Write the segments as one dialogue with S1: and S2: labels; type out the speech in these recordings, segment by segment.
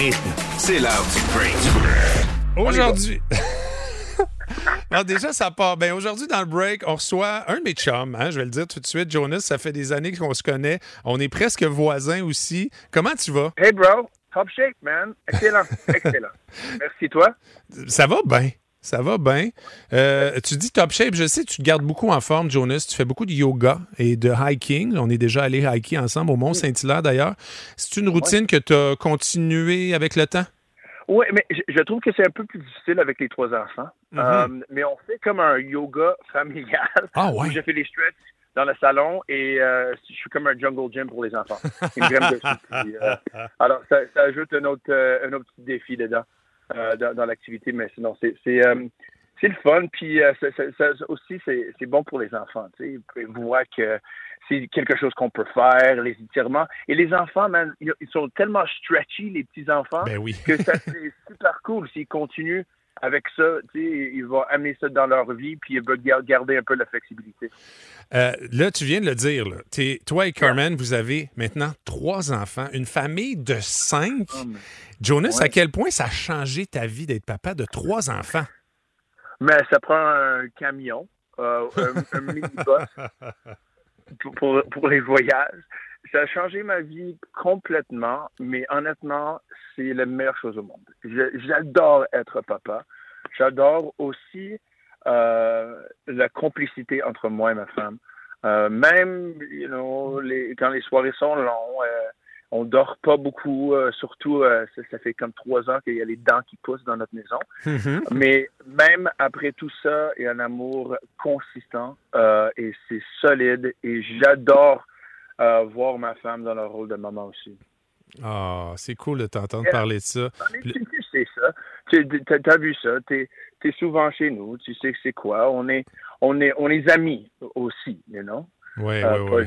S1: rythme, c'est l'heure du break.
S2: Aujourd'hui. Alors déjà, ça part bien. Aujourd'hui, dans le break, on reçoit un de mes chums, hein, je vais le dire tout de suite. Jonas, ça fait des années qu'on se connaît. On est presque voisins aussi. Comment tu vas?
S3: Hey, bro. Top shape, man. Excellent. Excellent. Merci, toi.
S2: Ça va bien. Ça va bien. Euh, tu dis top shape. Je sais, tu te gardes beaucoup en forme, Jonas. Tu fais beaucoup de yoga et de hiking. On est déjà allé hiker ensemble au Mont-Saint-Hilaire, d'ailleurs. C'est une routine que tu as continuée avec le temps?
S3: Oui, mais je, trouve que c'est un peu plus difficile avec les trois enfants. Euh, mais on fait comme un yoga familial.
S2: Ah ouais?
S3: Je fais les stretches dans le salon et euh, je suis comme un jungle gym pour les enfants. Puis, euh, alors, ça, ça ajoute un autre, un autre petit défi dedans, dans, dans l'activité. Mais sinon, c'est c'est euh, c'est le fun. Puis euh, ça, ça- ça- aussi, c'est c'est bon pour les enfants. Tu sais. Ils voient que c'est quelque chose qu'on peut faire, les étirements. Et les enfants, man, ils sont tellement stretchy, les petits-enfants,
S2: Ben oui.
S3: que ça c'est super cool. S'ils continuent avec ça, tu sais, ils vont amener ça dans leur vie, puis ils veulent gar- garder un peu la flexibilité.
S2: Euh, là, tu viens de le dire. là. T'es- toi et Carmen, vous avez maintenant trois enfants, une famille de cinq. Jonas,
S3: Ouais.
S2: à quel point ça a changé ta vie d'être papa de trois enfants?
S3: Mais ça prend un camion, euh, un, un minibus pour, pour les voyages. Ça a changé ma vie complètement, mais honnêtement, c'est la meilleure chose au monde. J'adore être papa. J'adore aussi euh, la complicité entre moi et ma femme. Euh, même, you know, les, quand les soirées sont longues, euh, on dort pas beaucoup. euh, surtout, ça, ça fait comme trois ans qu'il y a les dents qui poussent dans notre maison.
S2: Mhm.
S3: Mais même après tout ça, il y a un amour consistant et c'est solide. Et j'adore euh, voir ma femme dans le rôle de maman aussi.
S2: Ah, c'est cool de t'entendre
S3: Yeah.
S2: parler de ça.
S3: Sais ça. Tu as, vu ça. Tu es, souvent chez nous. Tu sais que c'est quoi. On est, on, est, on est amis aussi, you know?
S2: Oui,
S3: Euh,
S2: oui,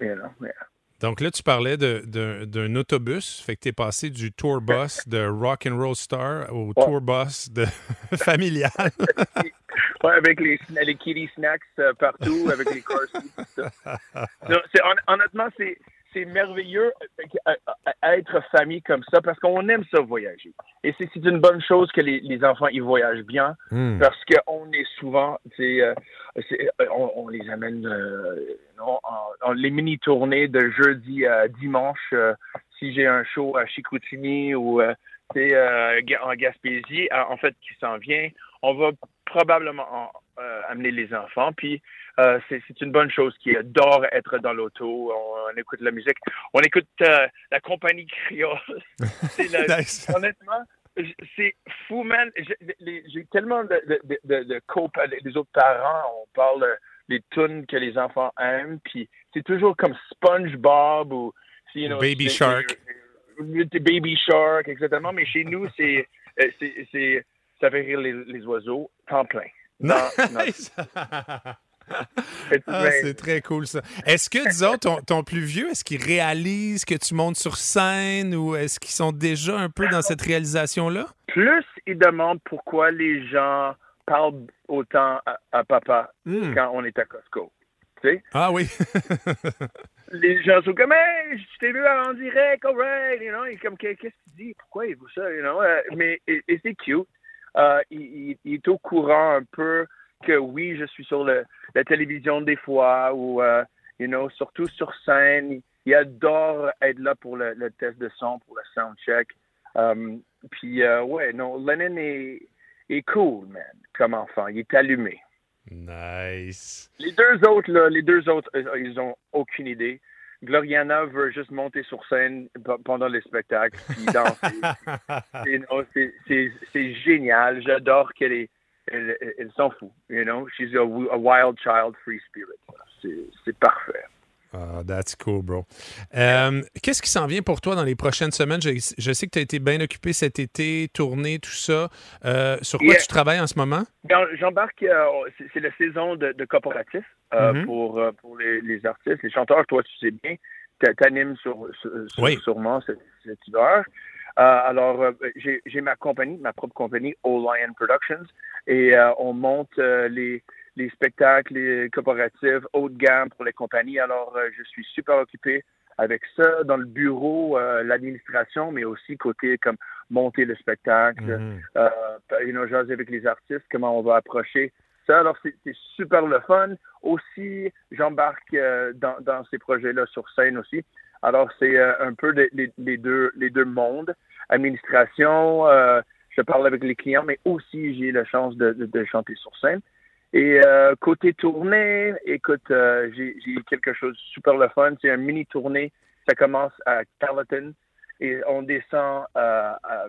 S2: oui.
S3: you know? Yeah.
S2: Donc là, tu parlais d'un autobus. Fait que tu es passé du tour bus de Rock and Roll Star au
S3: Ouais.
S2: tour bus de familial.
S3: Ouais, avec les, les kitty snacks euh, partout, avec les car seats, tout ça. Non, honnêtement, c'est c'est merveilleux euh, euh, euh, être famille comme ça parce qu'on aime ça voyager. Et c'est une bonne chose que les, les enfants ils voyagent bien
S2: Hmm.
S3: parce qu'on est souvent, euh, on, on les amène euh, les mini tournées de jeudi à dimanche. euh, si j'ai un show à Chicoutimi ou en Gaspésie, en fait, qui s'en vient, on va probablement en- amener les enfants. Puis euh, c'est une bonne chose qui adore être dans l'auto. On, on écoute la musique. On écoute euh, la compagnie créole. La-
S2: Nice.
S3: Honnêtement, c'est fou, man. J'ai tellement de, de, de, les autres parents, on parle des tunes que les enfants aiment, puis c'est toujours comme SpongeBob ou you know,
S2: Baby Shark.
S3: Baby Shark, exactement. Mais chez nous, c'est euh, ça fait rire les, les oiseaux, temps plein. Dans-
S2: Nice. Ah, c'est très cool ça. Est-ce que, disons, ton, ton plus vieux, est-ce qu'il réalise que tu montes sur scène ou est-ce qu'ils sont déjà un peu dans cette réalisation-là?
S3: Plus ils demandent pourquoi les gens parlent autant à, à papa
S2: Hmm.
S3: quand on est à Costco.
S2: Ah oui.
S3: les gens sont comme hey, je t'ai vu en direct, alright, you know, il est comme qu'est-ce que tu dis, pourquoi il veut ça, you know, euh, mais et, et c'est cute. Euh, il, il- il est au courant un peu que oui, je suis sur le, la télévision des fois ou euh, you know, surtout sur scène. Il, adore être là pour le, le test de son, pour le sound check. Euh, puis euh, ouais, non, Lennon est, est cool, man, comme enfant. Il est allumé.
S2: Nice.
S3: Les deux autres, là, les deux autres, euh, ils ont aucune idée. Gloriana veut juste monter sur scène pendant les spectacles puis danser. C'est génial. J'adore qu'elle est, elle, elle- elle s'en fout. You know, she's a, wild child, free spirit. C'est- parfait.
S2: Ah, that's cool, bro. Euh, Qu'est-ce qui s'en vient pour toi dans les prochaines semaines? Je, je sais que tu as été bien occupé cet été, tournée, tout ça. Euh, sur quoi
S3: Yeah.
S2: tu travailles en ce moment?
S3: J'embarque, euh, c'est- la saison de, de coopératif euh,
S2: Mhm.
S3: pour, pour les, les artistes, les chanteurs. Toi, tu sais bien, tu animes sur, sur, sur-
S2: Oui.
S3: sûrement cet, cet hiver. Euh, alors, euh, j'ai j'ai ma compagnie, ma propre compagnie, All Lion Productions, et euh, on monte euh, les, les spectacles les coopératifs haut de gamme pour les compagnies. Alors, euh, je suis super occupé avec ça dans le bureau, l'administration, mais aussi côté comme monter le spectacle, mm -hmm. know, jaser avec les artistes, comment on va approcher ça. Alors, c'est super le fun. Aussi, j'embarque dans, dans, ces projets-là sur scène aussi. Alors, c'est un peu les, les, deux, les deux mondes. Administration, je parle avec les clients, mais aussi j'ai la chance de, de, de, chanter sur scène. Et euh, côté tournée, écoute, euh, j'ai quelque chose de super le fun. C'est un mini tournée. Ça commence à Carleton et on descend à, à,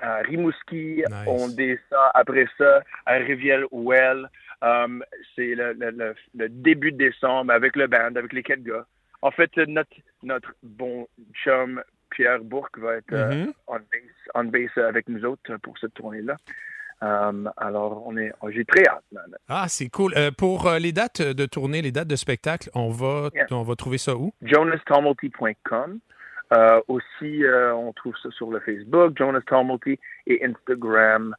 S3: à Rimouski.
S2: Nice.
S3: On descend après ça à Rivière-Ouelle. Um, c'est le, le, le, début de décembre avec le band, avec les quatre gars. En fait, notre, notre bon chum Pierre Bourque va être euh,
S2: Mhm.
S3: on, base, on base avec nous autres pour cette tournée-là. Um, alors, on est, j'ai très hâte.
S2: Ah, c'est cool. Euh, pour euh, les dates de tournée, les dates de spectacle, on va,
S3: Yeah.
S2: on va trouver ça où?
S3: JonasTomulty.com. Euh, aussi, euh, on trouve ça sur le Facebook, Jonas Tomulty, et Instagram,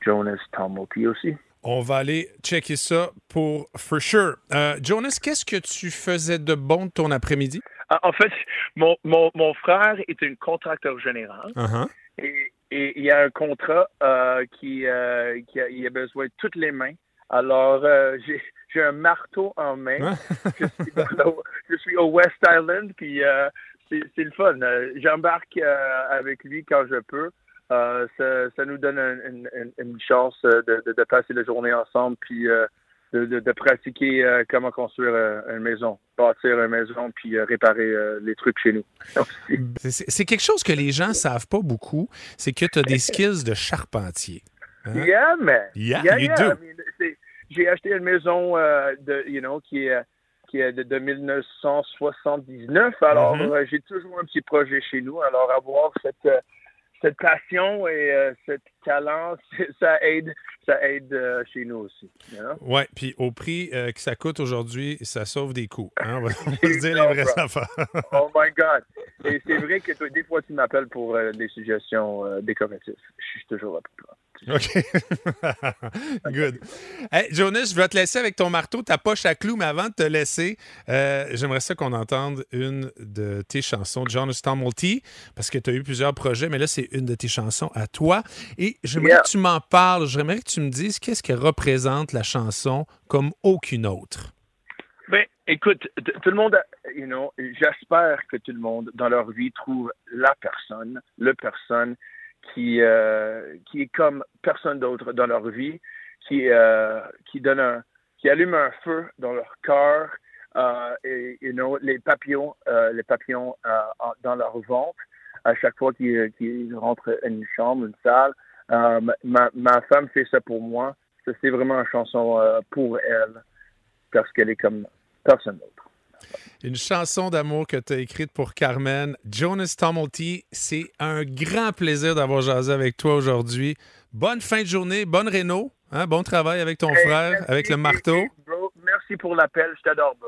S3: Jonas Tomulty aussi.
S2: On va aller checker ça pour for sure. Euh, Jonas, qu'est-ce que tu faisais de bon de ton après-midi?
S3: Ah, En fait, mon, mon, mon frère est un contracteur général.
S2: Uh-huh.
S3: Et, et il y a un contrat euh, qui, euh, qui a, il a besoin de toutes les mains. Alors, j'ai j'ai un marteau en main. Je, suis je au West Island, puis c'est le fun. J'embarque avec lui quand je peux. Euh, ça, ça nous donne un- une, chance euh, de, de, de passer la journée ensemble, puis euh, de, pratiquer comment construire une maison, bâtir une maison, puis réparer les trucs chez nous.
S2: C'est- quelque chose que les gens savent pas beaucoup, c'est que tu as des skills de charpentier. Hein?
S3: Yeah, man.
S2: Yeah, you
S3: yeah.
S2: do.
S3: I mean, c'est- J'ai acheté une maison euh, de, you know, qui est qui est de, de 1979. Alors,
S2: Mhm.
S3: euh, j'ai toujours un petit projet chez nous. Alors, avoir cette euh, cette passion et euh, ce talent, ça aide, ça aide euh, chez nous aussi.
S2: Ouais, puis au prix euh, que ça coûte aujourd'hui, ça sauve des coûts. hein? On va on va se dire les vraies affaires.
S3: Oh my God! C'est vrai que toi, des fois, tu m'appelles pour euh, des suggestions euh, décoratives. Je suis toujours là pour toi.
S2: OK. Good. Hey, Jonas, je vais te laisser avec ton marteau, ta poche à clous, mais avant de te laisser, euh, j'aimerais ça qu'on entende une de tes chansons, Jonas Tomulty, parce que tu as eu plusieurs projets, mais là, c'est une de tes chansons à toi. Et j'aimerais
S3: Yeah.
S2: que tu m'en parles, j'aimerais que tu me dises qu'est-ce que représente la chanson comme aucune autre.
S3: Écoute, tout le monde, you know, j'espère que tout le monde dans leur vie trouve la personne, le personne qui euh, qui est comme personne d'autre dans leur vie, qui euh, qui donne un, qui allume un feu dans leur cœur, euh, et you know, les papillons, euh, les papillons dans leur ventre à chaque fois qu'ils rentrent à une chambre, une salle. Ma, ma femme fait ça pour moi. C'est vraiment une chanson pour elle parce qu'elle est comme personne d'autre.
S2: Une chanson d'amour que tu as écrite pour Carmen. Jonas Tomulty, c'est un grand plaisir d'avoir jasé avec toi aujourd'hui. Bonne fin de journée, bonne réno, hein, bon travail avec ton
S3: Hey,
S2: frère,
S3: merci,
S2: avec le marteau.
S3: Bro, merci pour l'appel, je t'adore, bro.